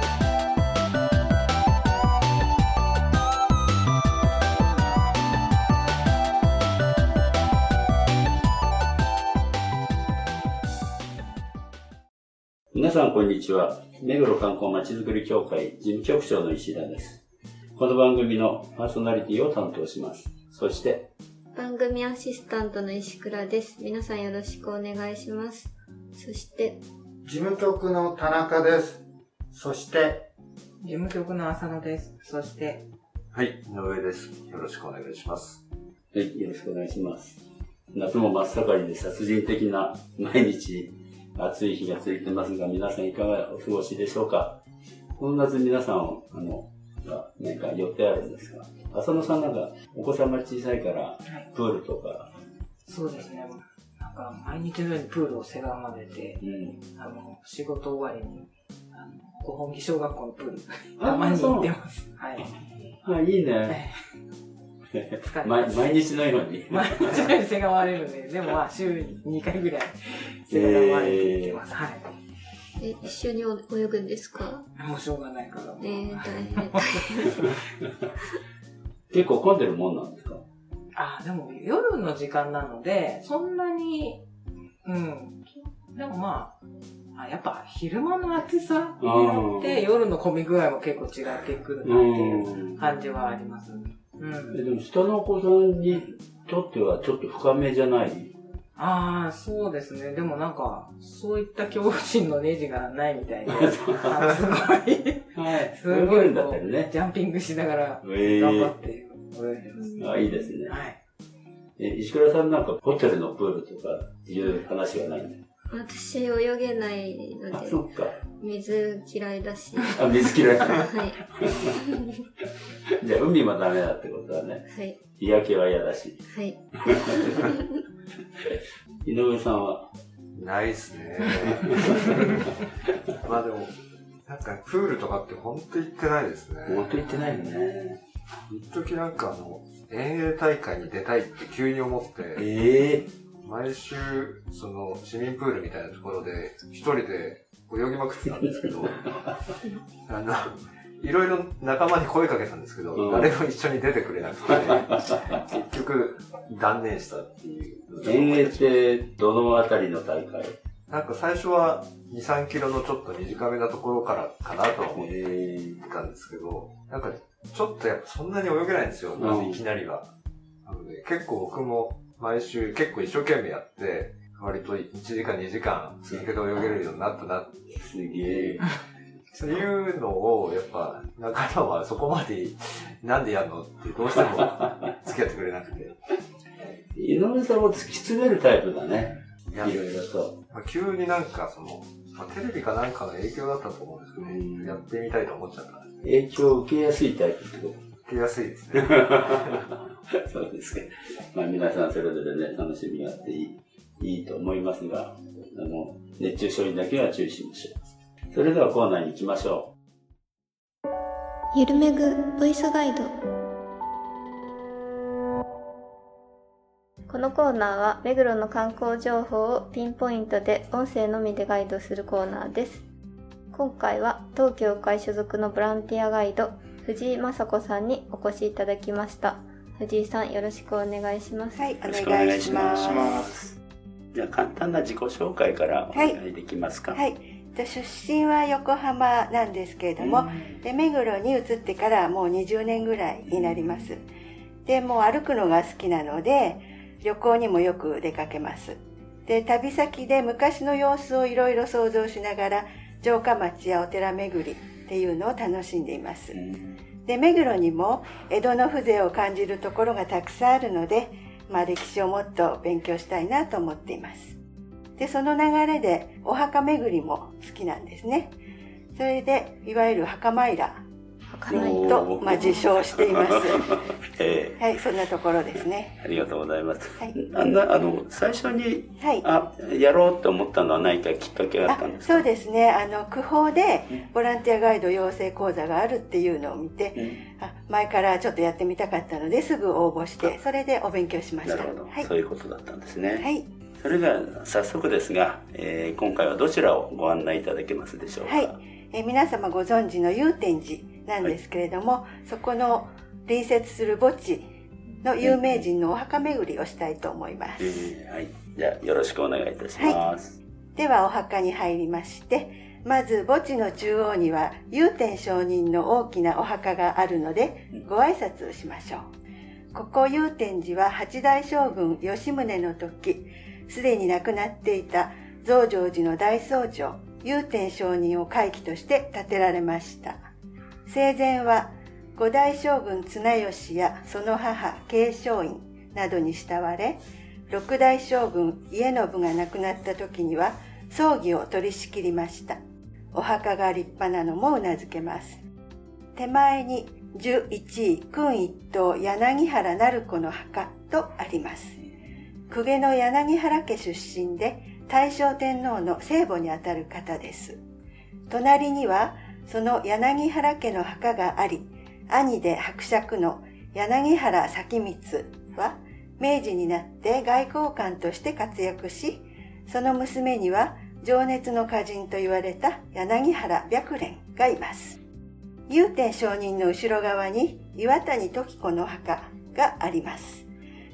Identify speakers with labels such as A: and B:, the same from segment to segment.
A: す。
B: 皆さんこんにちは。目黒観光まちづくり協会事務局長の石田です。この番組のパーソナリティを担当します。そして、
A: 番組アシスタントの石倉です皆さんよろしくお願いしますそして
C: 事務局の田中です。そして、
D: 事務局の浅野です。そして、
E: はい、井上です。よろしくお願いします。
B: はい、よろしくお願いします。夏も真っ盛りで殺人的な毎日暑い日が続いてますが、皆さんいかがお過ごしでしょうか？この夏皆さん、あの、が何か予定あるんですか浅野さんなんかお子様小さいから
D: はい、
B: プールとか、
D: そうですね。なんか、毎日のようにプールをせがまれて、
B: うん。
D: あの、仕事終わりに、あの、五本木小学校のプール、
B: あ
D: たまに行ってます。はい。
B: あ、いいね。
D: 疲れ
B: 毎
D: ます。
B: 毎日のように。
D: 毎日のようにせがまれるんで、でもまあ、週に2回ぐらい、せがまれて行ってます。はい。
A: え一緒に泳ぐんですか？
D: もうしょうがないから。
A: えー、大変大変
B: 結構混んでるもんなんですか？
D: あ、でも夜の時間なので、そんなに、うん。でもまあ、あやっぱ昼間の暑さによって夜の混み具合も結構違ってくるなっていう感じはありますね。うん。
B: えでも下のお子さんにとってはちょっと深めじゃない？
D: ああ、そうですね。でもなんか、そういった恐怖心のネジがないみたいで、あすごい、
B: はい。
D: すごい
B: ね。
D: ジャンピングしながら
B: え
D: 頑張って泳いでます。
B: あ、いいですね。
D: はい。
B: え、石倉さんなんかホテルのプールとかいう話はないね。
A: 私泳げないの
B: あ、
A: で
B: そっか。
A: 水嫌いだし
B: あ、水嫌い。
A: はい
B: じゃあ海もダメだってことだね。
A: はい
B: 日焼けは嫌だし。
A: はい
B: 井上さんは？
E: ないっすね。まあでも、なんかプールとかって本当行ってないですね。
B: 本当行ってないよね。
E: 一時なんかあの、遠泳大会に出たいって急に思って、
B: ええ
E: 毎週、その、市民プールみたいなところで、一人で泳ぎまくってたんですけど、あの、いろいろ仲間に声かけたんですけど、
B: うん
E: 誰も一緒に出てくれなくて、結局、断念したっていう。
B: 遠泳ってどのあたりの大会？
E: なんか最初は2、3キロのちょっと短めなところからかなとは思って
B: え
E: たんですけど、なんかちょっとやっぱそんなに泳げないんですよ、いきなりは。なので結構僕も毎週結構一生懸命やって、割と1時間2時間続けて泳げるようになったなっ
B: えすげえ。
E: ていうのを、やっぱ仲間はそこまでなんでやるのってどうしても 付き合ってくれなくて。
B: 井上さんも突き詰めるタイプだね。
E: い
B: ろいろと。
E: まあ、急になんかその、まあ、テレビかなんかの影響だったと思うんですけど、
B: うん
E: やってみたいと思っちゃった。
B: 影響を受けやすいタイプってこ
E: 受けやすいですね。
B: そうですか。まあ皆さんそれぞれね、楽しみがあっていい、いいと思いますが、あの、熱中症にだけは注意しましょう。それではコーナーに行きましょう
A: ゆるめぐボイスガイドこのコーナーは目黒の観光情報をピンポイントで音声のみでガイドするコーナーです今回は当協会所属のボランティアガイド藤井雅子さんにお越しいただきました藤井さんよろしくお願いします
F: はい、お
B: 願
F: 願いし
B: ま。
F: ます
B: じゃあ簡単な自己紹介からお願いできますか？
F: す。はい、で出身は横浜なんですけれども、で目黒に移ってからもう20年ぐらいになります。でもう歩くのが好きなので旅行にもよく出かけます。で旅先で昔の様子をいろいろ想像しながら城下町やお寺巡りっていうのを楽しんでいます
B: う。ん
F: で目黒にも江戸の風情を感じるところがたくさんあるので、まあ、歴史をもっと勉強したいなと思っています。でその流れでお墓巡りも好きなんですね。それでいわゆる墓参らと、まあ、自称しています。
B: え
F: はい、そんなところですね。
B: えありがとうございます。
F: はい。
B: あんな、あの、最初に、
F: はい。
B: あ、やろうと思ったのは何かきっかけがあったんですか？
F: そうですね。あの、区法でボランティアガイド養成講座があるっていうのを見て、
B: うん
F: あ前からちょっとやってみたかったのですぐ応募して、それでお勉強しました。
B: なるほど、
F: はい。
B: そういうことだったんですね。
F: はい。
B: それでは早速ですが、えー今回はどちらをご案内いただけますでしょうか？
F: はい。えー皆様ご存知の祐天寺なんですけれども、そこの隣接する墓地の有名人のお墓巡りをしたいと思います。
B: えーはい。じゃあよろしくお願いいたします。
F: ではお墓に入りまして、まず墓地の中央には祐天上人の大きなお墓があるので
B: うん
F: ご挨拶をしましょう。ここ祐天寺は八代将軍吉宗の時、すでに亡くなっていた増上寺の大僧正祐天上人を回帰として建てられました。生前は五代将軍綱吉やその母慶昌院などに慕われ、六代将軍家信が亡くなった時には葬儀を取り仕切りました。お墓が立派なのもうなずけます。手前に十一位君一等柳原成子の墓とあります。公家の柳原家出身で大正天皇の聖母にあたる方です。隣にはその柳原家の墓があり、兄で伯爵の柳原咲光は明治になって外交官として活躍し、その娘には情熱の歌人と言われた柳原白蓮がいます。祐天上人の後ろ側に岩谷時子の墓があります。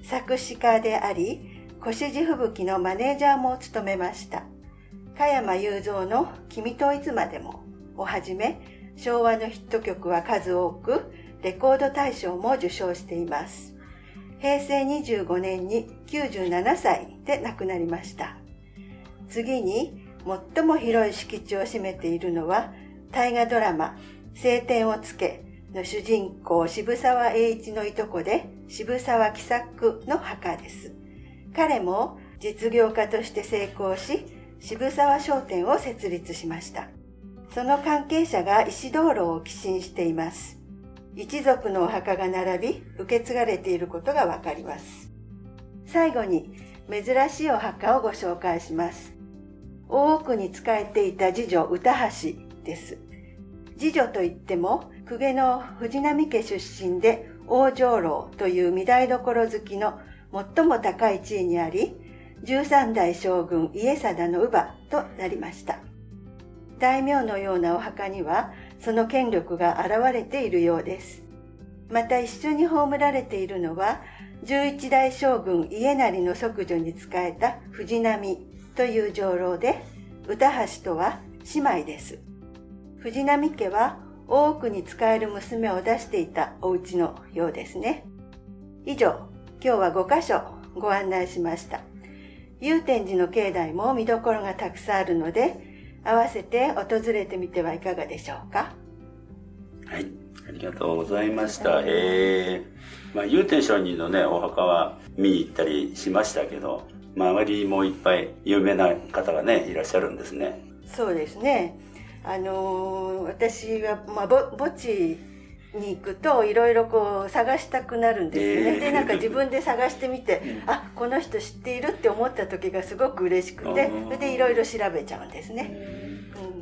F: 作詞家であり、越路吹雪のマネージャーも務めました。加山雄三の君といつまでもをはじめ、昭和のヒット曲は数多く、レコード大賞も受賞しています。平成25年に97歳で亡くなりました。次に、最も広い敷地を占めているのは、大河ドラマ、晴天をつけの主人公渋沢栄一のいとこで、渋沢喜作の墓です。彼も実業家として成功し、渋沢商店を設立しました。その関係者が石灯籠を寄進しています。一族のお墓が並び、受け継がれていることがわかります。最後に、珍しいお墓をご紹介します。大奥に仕えていた次女歌橋です。次女といっても、公家の藤波家出身で、大城楼という御台所好きの最も高い地位にあり、13代将軍家貞の乳母となりました。大名のようなお墓には、その権力が現れているようです。また一緒に葬られているのは、11代将軍家成の即女に仕えた藤波という女郎で、歌橋とは姉妹です。藤波家は大奥に仕える娘を出していたお家のようですね。以上、今日は5カ所ご案内しました。祐天寺の境内も見どころがたくさんあるので、合わせて訪れてみてはいかがでしょうか？
B: はい。ありがとうございました。へえ。まあ、祐天上人のね、お墓は見に行ったりしましたけど、周りもいっぱい有名な方がね、いらっしゃるんですね。
F: そうですね。あのー私は、まあ、ぼ墓地に行くといろいろこう探したくなるんですよね。
B: えー
F: で、なんか自分で探してみて、
B: うん
F: あ、この人知っているって思った時がすごく嬉しくて、
B: あ
F: そ
B: ー
F: れでいろいろ調べちゃうんですね。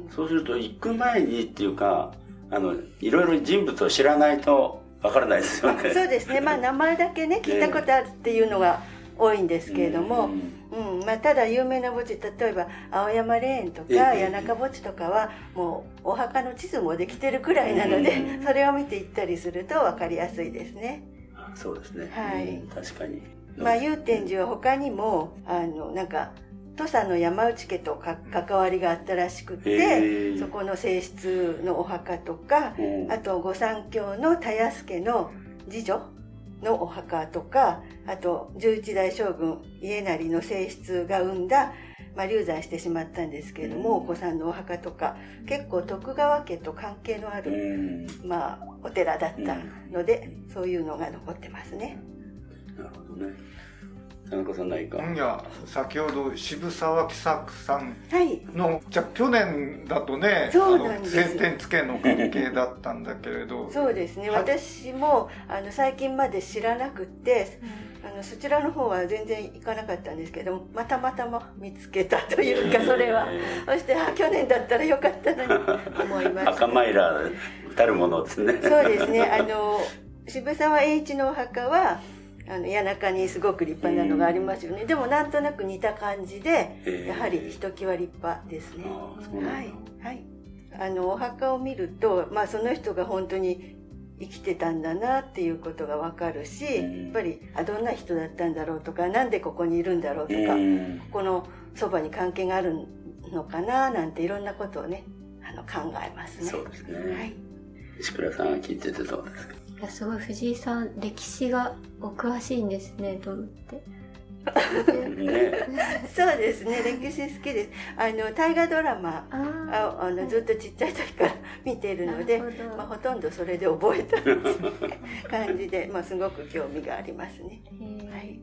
F: うん、
B: そうすると、行く前にっていうか、あの、いろいろ人物を知らないとわからないですよね。
F: そうですね。まあ名前だけね、聞いたことあるっていうのが多いんですけれども、
B: うん。
F: うん、まあ、ただ有名な墓地例えば青山霊園とか
B: ええ
F: 谷中墓地とかはもうお墓の地図もできてるくらいなので
B: うん。
F: それを見て行ったりすると分かりやすいですね。
B: そうですね。
F: はい。
B: うん。確かに。
F: まあ、祐天寺は他にもあのなんか土佐の山内家とか関わりがあったらしく
B: へ
F: て
B: え。
F: そこの正室のお墓とか
B: うん。
F: あと御三家の田安家の次女のお墓とかあと11代将軍家成の正室が生んだ、まあ、流産してしまったんですけれども、お子さんのお墓とか結構徳川家と関係のあ
B: う
F: る、
B: ん。
F: まあ、お寺だったので、そういうのが残ってますね。
B: なるほどね。田中さん何か。
G: いや、先ほど渋沢喜作さん
F: はい。
G: の、じゃあ去年だとね、
F: そうなんです
G: あの晴天つけの関係だったんだけれど、
F: そうですね。
G: はい
F: 私も、あの、最近まで知らなくって、あの、そちらの方は全然行かなかったんですけども、またまたま見つけたというか、それは。
B: え
F: そして、あ、去年だったらよかったなに思いま
B: ー
F: した。
B: 赤マイラーたるものですね。
F: そうですね。あの、渋沢栄一のお墓は、あの、谷中にすごく立派なのがありますよね。でも、なんとなく似た感じで、
B: えー
F: やはりひときわ立派ですね。はい。はい。あの、お墓を見ると、まあ、その人が本当に生きてたんだなっていうことがわかるし、
B: うん
F: やっぱり、あ、どんな人だったんだろうとか、なんでここにいるんだろうとか、
B: うん
F: このそばに関係があるのかななんていろんなことをね、あの、考えますね。
B: そうですね。
F: はい。
B: 石倉さんは聞いててどうですか？
A: いや、すごい藤井さん、歴史がお詳しいんですね、と思って。
B: ね。
F: そうですね、歴史好きです。あの、大河ドラマ、
A: あ
F: ああのずっとちっちゃい時から見ているので、まあ、ほとんどそれで覚えた感じで、まあ、すごく興味がありますね。
A: ー
F: はい、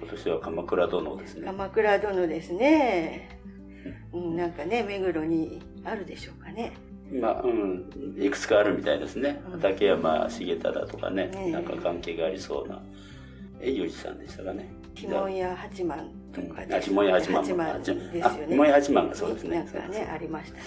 B: 今年は鎌倉殿ですね。
F: 鎌倉殿ですね。うん、なんかね、目黒にあるでしょうかね。
B: まあ、うん、いくつかあるみたいですね。畠山重忠とかね、
F: ねえ
B: なんか関係がありそうな。え、ゆうじさんでしたかね。
F: 鬼門や八幡とか
B: あ、鬼門や八幡
F: 八幡ですよ
B: あ、
F: ね。
B: 鬼門や八幡がそうですね。
F: なんかね、ありましたね。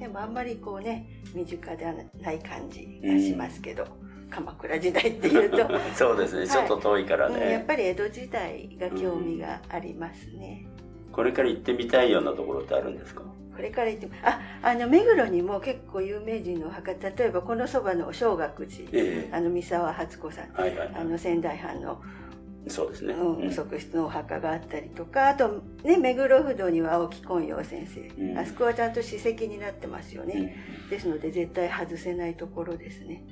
F: でもあんまりこうね、身近ではない感じがしますけど、鎌倉時代っていうと、
B: そうですね。ちょっと遠いから
F: うんやっ
B: ね。
F: ぱり江戸時代が興味がありますね。
B: これから行ってみたいようなところってあるんですか？
F: これから言っても、あ、あの、目黒にも結構有名人のお墓、例えばこのそばの正岳寺、
B: ええ
F: あの、三沢初子さん、
B: はいはいは
F: あの、仙台藩の、
B: い。そうですね。
F: うん、
B: うん
F: 側室のお墓があったりとか、あと、ね、目黒不動には青木昆陽先生、
B: うん
F: あそこはちゃんと史跡になってますよね。ですので絶対外せないところですね。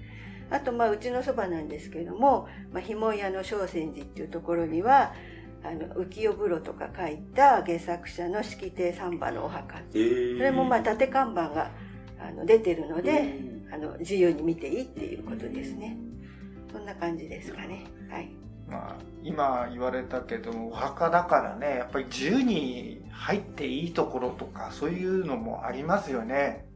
F: あと、まあ、うちのそばなんですけれども、まあ、ひも屋の正泉寺っていうところには、あの、浮世風呂とか書いた原作者の式亭三馬のお墓。
B: えー
F: それもまあ、縦看板があの出てるので、
B: うん
F: あの、自由に見ていいっていうことですね。そんな感じですかね。はい。
G: まあ、今言われたけども、お墓だからね、やっぱり自由に入っていいところとか、そういうのもありますよね。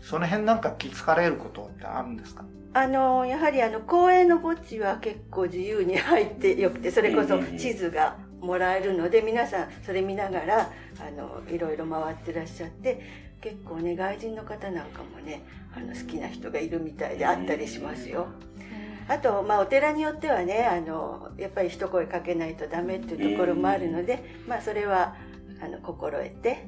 G: その辺なんか気づかれることってあるんですか？
F: あの、やはりあの、公園の墓地は結構自由に入ってよくて、それこそ地図がもらえるので、皆さんそれ見ながら、あの、いろいろ回ってらっしゃって、結構ね、外人の方なんかもね、あの、好きな人がいるみたいであったりしますよ。あと、まあ、お寺によってはね、あの、やっぱり一声かけないとダメっていうところもあるので、まあ、それは、あの、心得て、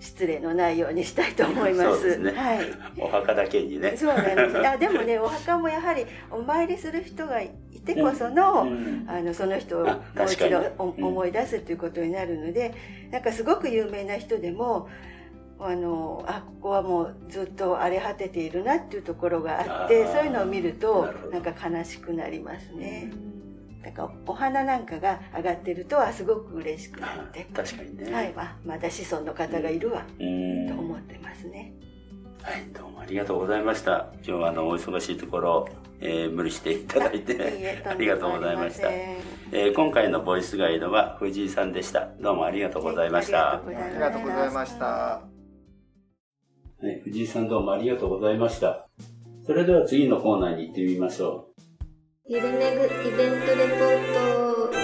F: 失礼のないようにしたいと思います。
B: そうですね
F: はい。
B: お墓だけにね。
F: そうなんです。あ、でもね、お墓もやはり、お参りする人がいてこその、
B: うん。
F: あの、その人をも
B: あ
F: う一度思い出すということになるので、なんかすごく有名な人でも、あの、あ、ここはもうずっと荒れ果てているなっていうところがあって、そういうのを見ると
B: な
F: んか悲しくなりますね。なんかお花なんかが上がってると、あ、すごく嬉しくな
B: あ
F: って、
B: 確かにね。
F: はい、あまだ子孫の方がいるわ、
B: うん。
F: と思ってますね。
B: はい、どうもありがとうございました。今日はあの、お忙しいところ、えー無理していただいて、ありがとうございました。えー今回のボイスガイドは藤井さんでした。どうもありがとうございました。
G: ありがとうございました。
B: はい、藤井さんどうもありがとうございました。それでは次のコーナーに行ってみましょ
A: ゆるめぐイベントレポート。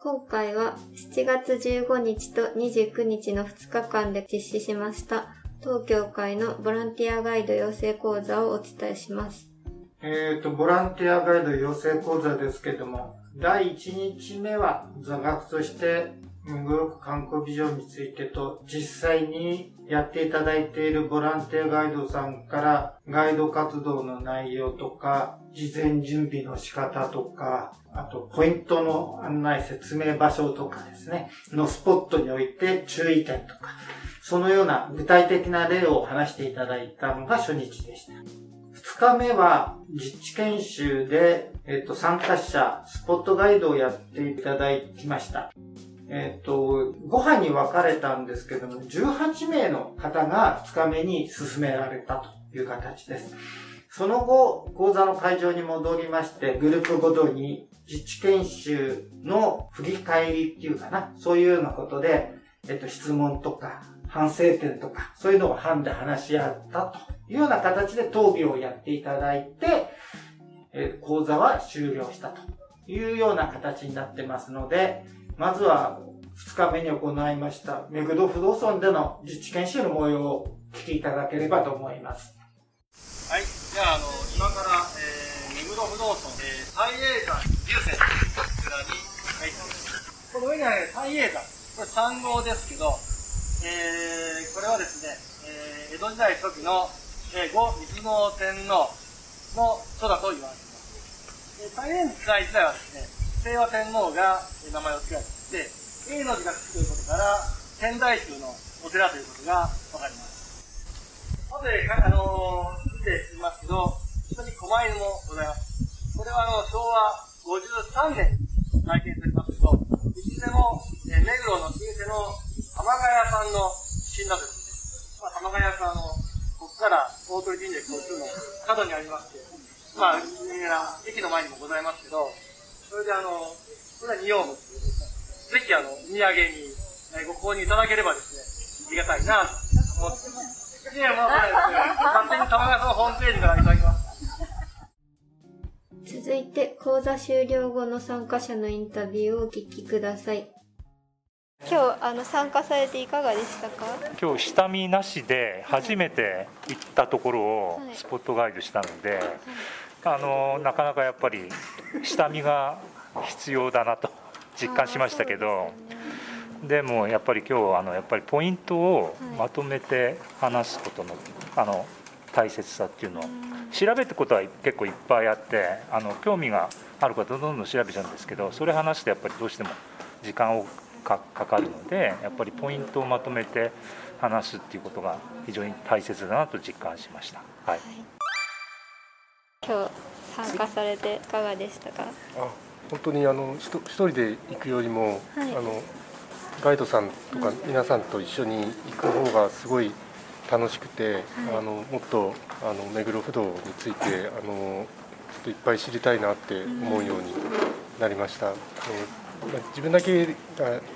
A: 今回は7月15日と29日の2日間で実施しました東京会のボランティアガイド養成講座をお伝えします。
G: えっ、と、ボランティアガイド養成講座ですけども、第1日目は座学として、目黒区観光ビジョンについてと、実際にやっていただいているボランティアガイドさんから、ガイド活動の内容とか、事前準備の仕方とか、あと、ポイントの案内説明場所とかですね、のスポットにおいて注意点とか、そのような具体的な例を話していただいたのが初日でした。二日目は実地研修で、えっと、参加者、スポットガイドをやっていただきました。えっと、5班に分かれたんですけども、18名の方が2日目に進められたという形です。その後、講座の会場に戻りまして、グループごとに自治研修の振り返りっていうかな、そういうようなことで、えっと、質問とか、反省点とか、そういうのを班で話し合ったというような形で討議をやっていただいて、え講座は終了したというような形になってますので、まずは2日目に行いました目黒不動村での自治研修の模様を聞きいただければと思います。
H: はい。じゃあ、あの、今から、えー、目黒不動村、えー、大栄山流泉こちらに入ってます。この上にある大栄山、これ3号ですけど、えー、これはですね、えー、江戸時代初期の、えー、後水の天皇の書だと言われています。えー、大変大時代はですね、清和天皇が名前を付けられていて、A の字がつくということから、天台宗のお寺ということがわかります。後で、あのー、見てみますけど、ここに狛犬もございます。これはあの、昭和53年に体験しておりますけど、いずれも、えー、目黒の老舗の玉ヶ谷さんの死んだですね。まあ、玉ヶ谷さんの、ここから大鳥神社交通の角にありまして、まあ、有名な駅の前にもございますけど、それであの、これは仁王物ぜひあの、土産に、えご購入いただければですね、ありがたいなと思ってます。いや、まあ、勝手に玉川さんのホームページからいただきます。
A: 続いて、講座終了後の参加者のインタビューをお聞きください。今日あの参加されていかがでしたか？
I: 今日下見なしで初めて行ったところをスポットガイドしたので、あのなかなかやっぱり下見が必要だなと実感しましたけどでもやっぱり今日あのやっぱりポイントをまとめて話すことのあの大切さっていうのを調べることは結構いっぱいあってあの興味がある方どんどん調べちゃうんですけどそれ話すとやっぱりどうしても時間をかかるのでやっぱりポイントをまとめて話すっていうことが非常に大切だなと実感しました。はい、
A: 今日参加されていかがでしたか？
J: 本当にあの一人で行くよりも、はい、あのガイドさんとか皆さんと一緒に行く方がすごい楽しくて、はい、あのもっとあの目黒不動についてあのちょっといっぱい知りたいなって思うようになりました。あのまあ、自分だけ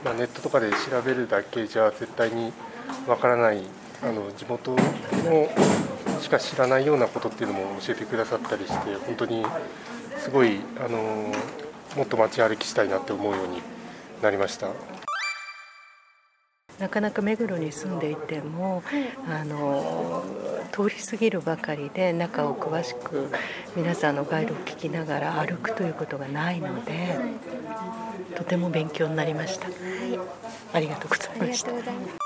J: まあ、ネットとかで調べるだけじゃ絶対にわからないあの地元のしか知らないようなことっていうのも教えてくださったりして本当にすごいあのもっと街歩きしたいなって思うようになりました。
K: なかなか目黒に住んでいても、あの通り過ぎるばかりで中を詳しく皆さんのガイドを聞きながら歩くということがないので、とても勉強になりました。はい、ありがとうございました。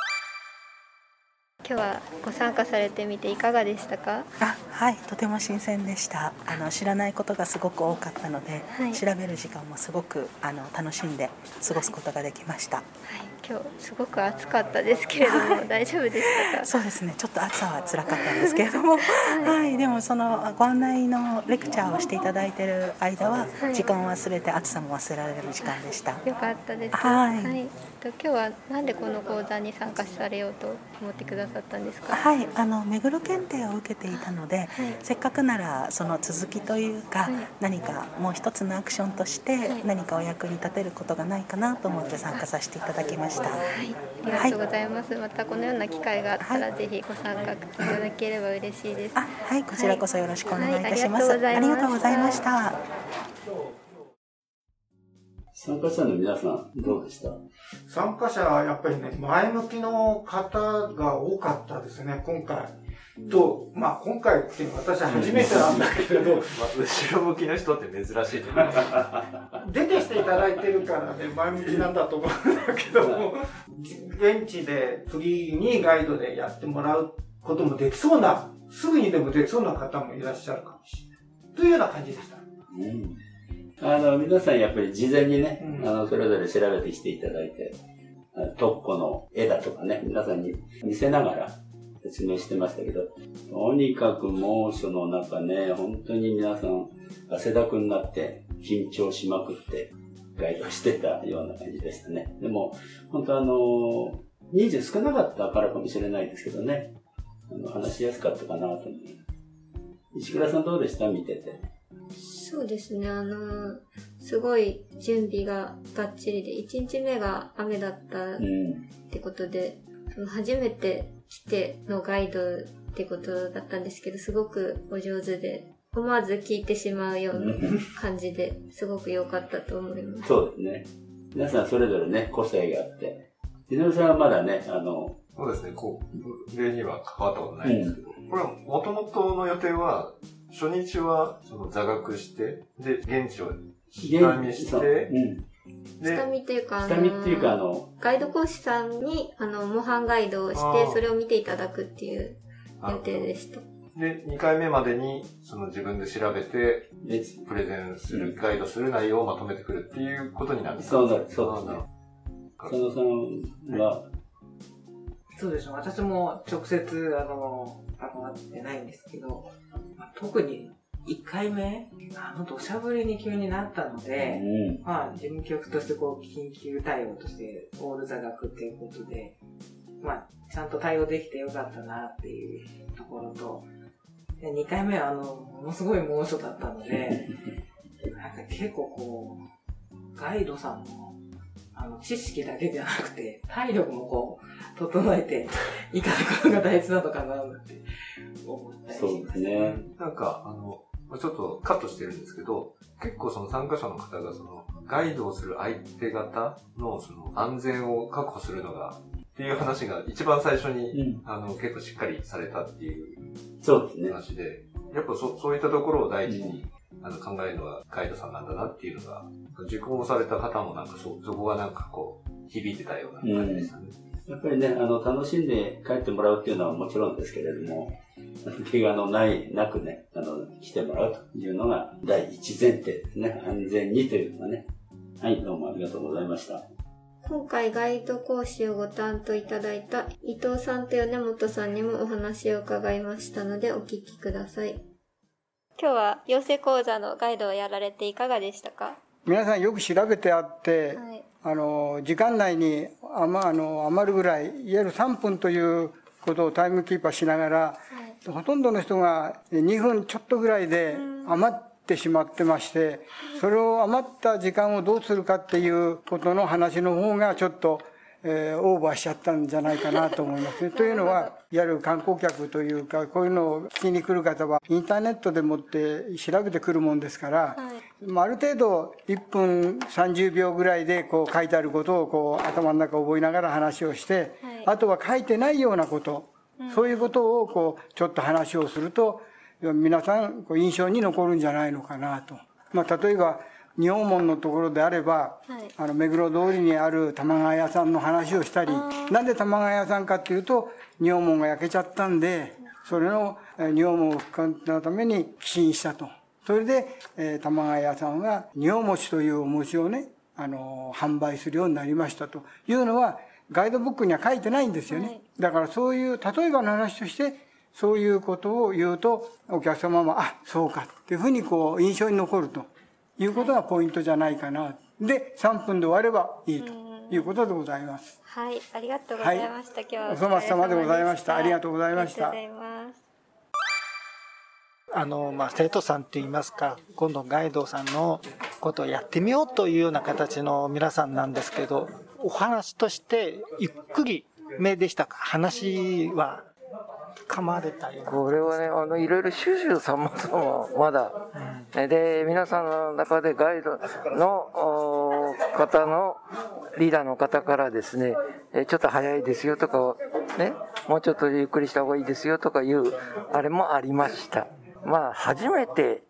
A: 今日はご参加されてみていかがでしたか？
K: あはいとても新鮮でした。あの知らないことがすごく多かったので、はい、調べる時間もすごくあの楽しんで過ごすことができました、はい、
A: 今日すごく暑かったですけれども、大丈夫でしたか？
K: そうですね。ちょっと暑さは辛かったんですけれども、はい、はい、でもそのご案内のレクチャーをしていただいている間は、時間を忘れて暑さも忘れられる時間でした。
A: よかったです。はい、はいと今日はなんでこの講座に参加されようと思ってくださったんですか？
K: はい、あの目黒検定を受けていたので、はい、せっかくならその続きというか、はい、何かもう一つのアクションとして何かお役に立てることがないかなと思って参加させていただきました。はい、
A: ありがとうございます。またこのような機会があったら、ぜひご参加いただければ嬉しいです。
K: あ、はい、こちらこそよろしくお願いいたします。ありがとうございました。
B: 参加者の皆さん、どうでした？
G: 参加者はやっぱりね、前向きの方が多かったですね、今回。と、まあ今回っていうのは私は初めてなんだけれど、まあ、
E: 後ろ向きの人って珍しい
G: 出てきていただいてるからね、前向きなんだと思うんだけども、現地でフリーにガイドでやってもらうこともできそうな、すぐにでもできそうな方もいらっしゃるかもしれない。というような感じでした。うん
B: あの、皆さんやっぱり事前にね、うん、あの、それぞれ調べてきていただいて、特攻の絵だとかね、皆さんに見せながら説明してましたけど、とにかく猛暑の中ね、本当に皆さん汗だくになって緊張しまくってガイドしてたような感じでしたね。でも、本当あの、人数少なかったからかもしれないですけどね、あの話しやすかったかなと思います。石倉さんどうでした？見てて。
A: そうですね、あの、すごい準備ががっちりで、1日目が雨だったってことで、その初めて来てのガイドってことだったんですけど、すごくお上手で、思わず聞いてしまうような感じで、すごく良かったと思います。
B: そうですね。皆さんそれぞれね、個性があって。井上さんはまだね、あの、
E: そうですね、こう、例には関わったことないんですけど、これは元々の予定は、初日はその座学して、で、現地を下見し
B: そう。
E: て、で、
A: 下見っていうか、あ
B: 下見っていうか、あの、
A: ガイド講師さんに、あの、模範ガイドをし
E: あ
A: て、
E: ー。
A: それを見ていただくっていう予定でした。
E: で、2回目までに、その自分で調べて、プレゼンする、ガイドする内容をまとめてくるっていうことになるんです
B: そうなる、そうですね。佐野さんは、
D: そうでしょう。私も直接、あの、関わってないんですけど、まあ特に1回目、あの土砂降りに急になったので、まあ、事務局としてこう、緊急対応として、オール座学っていうことで、まあ、ちゃんと対応できてよかったなっていうところと、で2回目はあの、ものすごい猛暑だったので、なんか結構こう、ガイドさんの、あの、知識だけじゃなくて、体力もこう、整えていかなことが大事なのかなって思ったりします。
B: そうですね。
E: なんか、あの、ちょっとカットしてるんですけど、結構その参加者の方がその、ガイドをする相手方のその安全を確保するのが、っていう話が一番最初に、あの、結構しっかりされたっていう
B: そうですね。
E: 話で、やっぱそそういったところを第一に、あの考えるのがガイドさんなんだなっていうのが、受講された方もなんかそ、そこがなんかこう、響いてたような感じでしたね。
B: やっぱりね、あの、楽しんで帰ってもらうっていうのはもちろんですけれども、怪我のない、なくね、あの、来てもらうというのが第一前提ですね。安全にというのがね。はい、どうもありがとうございました。
A: 今回ガイド講師をご担当いただいた伊藤さんと米本さんにもお話を伺いましたのでお聞きください。今日は養成講座のガイドをやられていかがでしたか？
L: 皆さんよく調べてあって、
A: はい。
L: あの時間内に余あの余るぐらいいわゆる3分ということをタイムキーパーしながら、ほとんどの人が2分ちょっとぐらいで余ってしまってましてそれを余った時間をどうするかっていうことの話の方がちょっと、えーオーバーしちゃったんじゃないかなと思いますね。というのはいわゆる観光客というかこういうのを聞きに来る方はインターネットでもって調べてくるもんですから、まあ、ある程度1分30秒ぐらいでこう書いてあることをこう頭の中覚えながら話をして、あとは書いてないようなこと、そういうことをこうちょっと話をすると皆さんこう印象に残るんじゃないのかなと。まあ、例えば仁王門のところであれば、あの目黒通りにある玉川屋さんの話をしたりなんで玉川屋さんかっていうと仁王門が焼けちゃったんでそれのえー仁王門復活のために寄進したと。それで、えー玉川屋さんは仁王餅というお餅をね、あのー販売するようになりましたと。いうのはガイドブックには書いてないんですよね。だからそういう例えばの話としてそういうことを言うとお客様もあそうかっていうふうにこう印象に残るということがポイントじゃないかな。で3分で終わればいいということでございます。
A: はい、ありがとうございました。今日は
L: お粗末様でございましたありがとうございました
A: ありがとうございます。
G: あの、まあ、生徒さんって言いますか、今度ガイドさんのことをやってみようというような形の皆さんなんですけど、お話としてゆっくり目でしたか？話は噛まれたような。
M: これはね、あの、いろいろ収集さまざま、まだ。で、皆さんの中でガイドの方の、リーダーの方からですね、ちょっと早いですよとか、ね、もうちょっとゆっくりした方がいいですよとかいう、あれもありました。まあ、初めて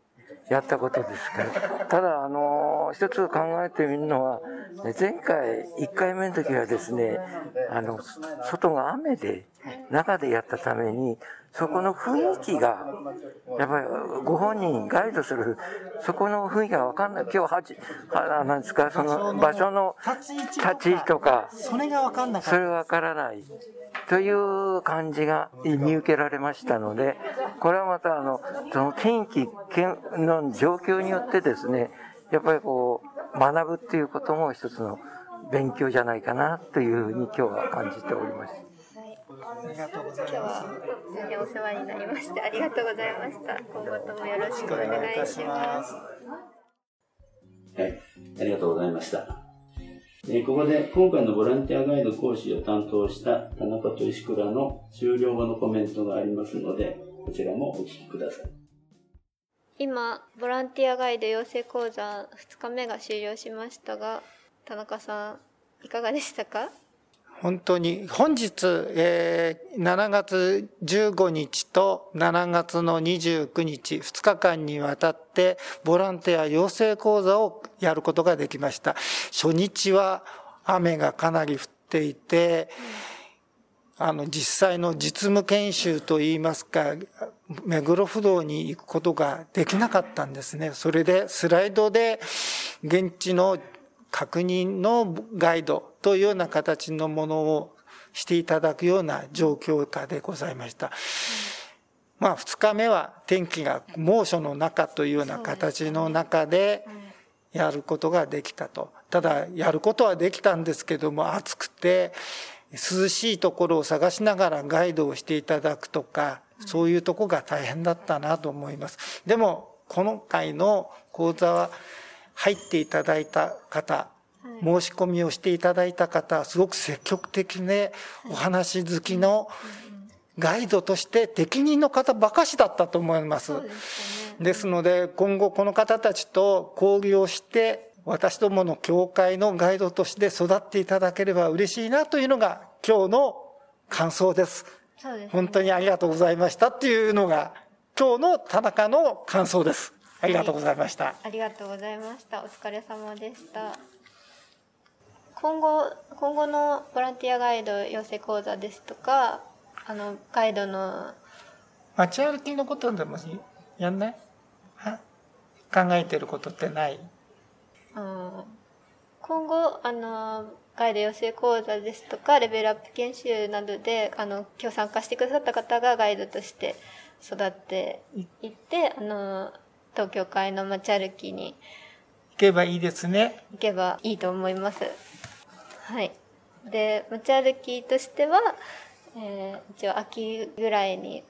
M: やったことですから。ただ、あの一つ考えてみるのは、前回、1回目の時はですね、あの、外が雨で、中でやったために、そこの雰囲気が、やっぱりご本人ガイドする、そこの雰囲気がわかんない。今日はじ、はなんですか、その場所の
G: 立ち位置
M: とか、
G: それが分かんなかった。
M: それわからない。という感じが見受けられましたので、これはまたあの、その天気けんの状況によってですね、やっぱりこう、学ぶっていうことも一つの勉強じゃないかなというふうに今日は感じております。
G: ありがとうございます。
A: 今日はお世話になりましてありがとうございました。今後ともよろしくお願いします。
B: はい、ありがとうございました。えーここで今回のボランティアガイド講師を担当した田中と石倉の終了後のコメントがありますので、こちらもお聞きください。
A: 今ボランティアガイド養成講座2日目が終了しましたが田中さんいかがでしたか？
G: 本当に本日、えー7月15日と7月の29日2日間にわたってボランティア養成講座をやることができました。初日は雨がかなり降っていて、あの実際の実務研修といいますか目黒不動に行くことができなかったんですね。それでスライドで現地の確認のガイドというような形のものをしていただくような状況下でございました。まあ2日目は天気が猛暑の中というような形の中でやることができたと。ただやることはできたんですけども暑くて涼しいところを探しながらガイドをしていただくとかそういうとこが大変だったなと思います。でもこの回の講座は入っていただいた方申し込みをしていただいた方すごく積極的でお話好きのガイドとして適任の方ばかしだったと思います。ですので今後この方たちと交流をして私どもの教会のガイドとして育っていただければ嬉しいなというのが今日の感想です。
A: ですね
G: 本当にありがとうございましたっていうのが今日の田中の感想です。ありがとうございました。
A: ありがとうございました。お疲れ様でした。今後、今後のボランティアガイド養成講座ですとか、あの、ガイドの、
G: 街歩きのことでもやんない？は？考えてることってない？
A: うん今後、あの、ガイド養成講座ですとか、レベルアップ研修などで、あの、今日参加してくださった方がガイドとして育っていって、あの、東京会の街歩きに
G: 行けばいいですね。
A: 行けばいいと思います。はい。で、街歩きとしては、えー一応秋ぐらいに、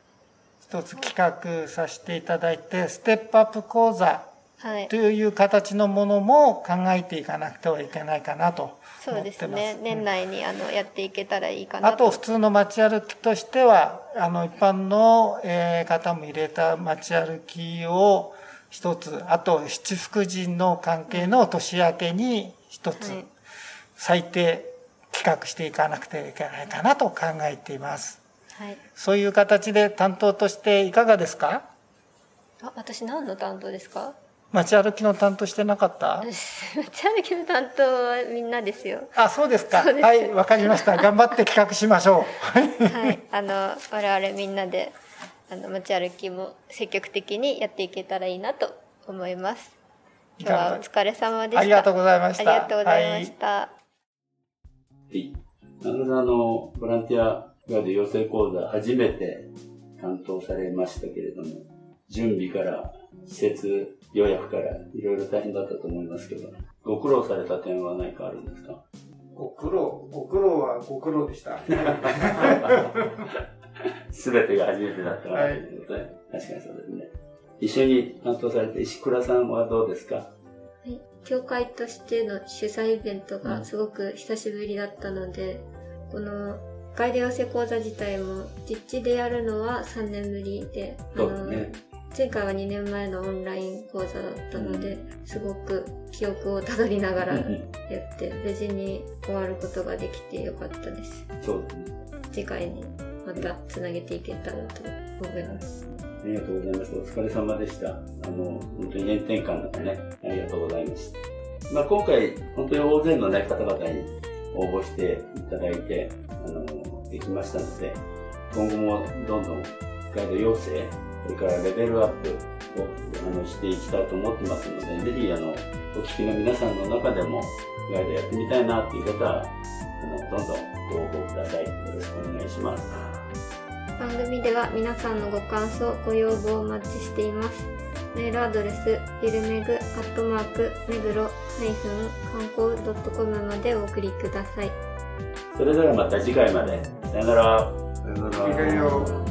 G: 一つ企画させていただいて、ステップアップ講座
A: はい
G: と。いう形のものも考えていかなくてはいけないかなと
A: そう
G: 思ってます。
A: ですね。年内にあのやっていけたらいいかな
G: あと普通の街歩きとしては、あの一般の、えー方も入れた街歩きを一つ、あと七福神の関係の年明けに一つ
A: はい
G: 最低企画していかなくてはいけないかなと考えています。
A: はい。
G: そういう形で担当としていかがですか？
A: あ、私何の担当ですか？
G: 街歩きの担当してなかった？
A: 街歩きの担当はみんなですよ。
G: あ、そうですか。
A: す
G: はい、わかりました。頑張って企画しましょう。
A: はい。あの、我々みんなで、あの、街歩きも積極的にやっていけたらいいなと思います。今日はお疲れ様でした。
G: ありがとうございました
A: ありがとうございました。
B: はい。あの、ボランティアガイド養成講座初めて担当されましたけれども、準備から施設予約からいろいろ大変だったと思いますけど、ご苦労された点は何かあるんですか？
C: ご苦労、ご苦労はご苦労でした。
B: すべてが初めてだったからとい確かにそうですね。一緒に担当された石倉さんはどうですか？
A: はい、教会としての主催イベントがすごく久しぶりだったので、このガイド養成講座自体も実地でやるのは3年ぶりで、あ
B: そうですね。
A: 前回は2年前のオンライン講座だったので、すごく記憶をたどりながらやって、無事に終わることができてよかったです。
B: そうですね。
A: 次回にまたつなげていけたらと思います。
B: ありがとうございます。お疲れ様でした。あの、本当に炎天下の中ね、ありがとうございました。まあ、今回、本当に大勢のね、方々に応募していただいて、あの、できましたので、今後もどんどんガイド養成、それからレベルアップをあのしていきたいと思ってますので、ぜひ、あの、お聞きの皆さんの中でも、ガイドやってみたいなっていう方は、あの、どんどんご応募ください。よろしくお願いします。
A: 番組では皆さんのご感想、ご要望をお待ちしています。メールアドレス、ゆるめぐ、アットマーク、めぐろ、ハイフン、観光 .com までお送りください。
B: それではまた次回まで。さよなら。
N: さよな
G: きれいよ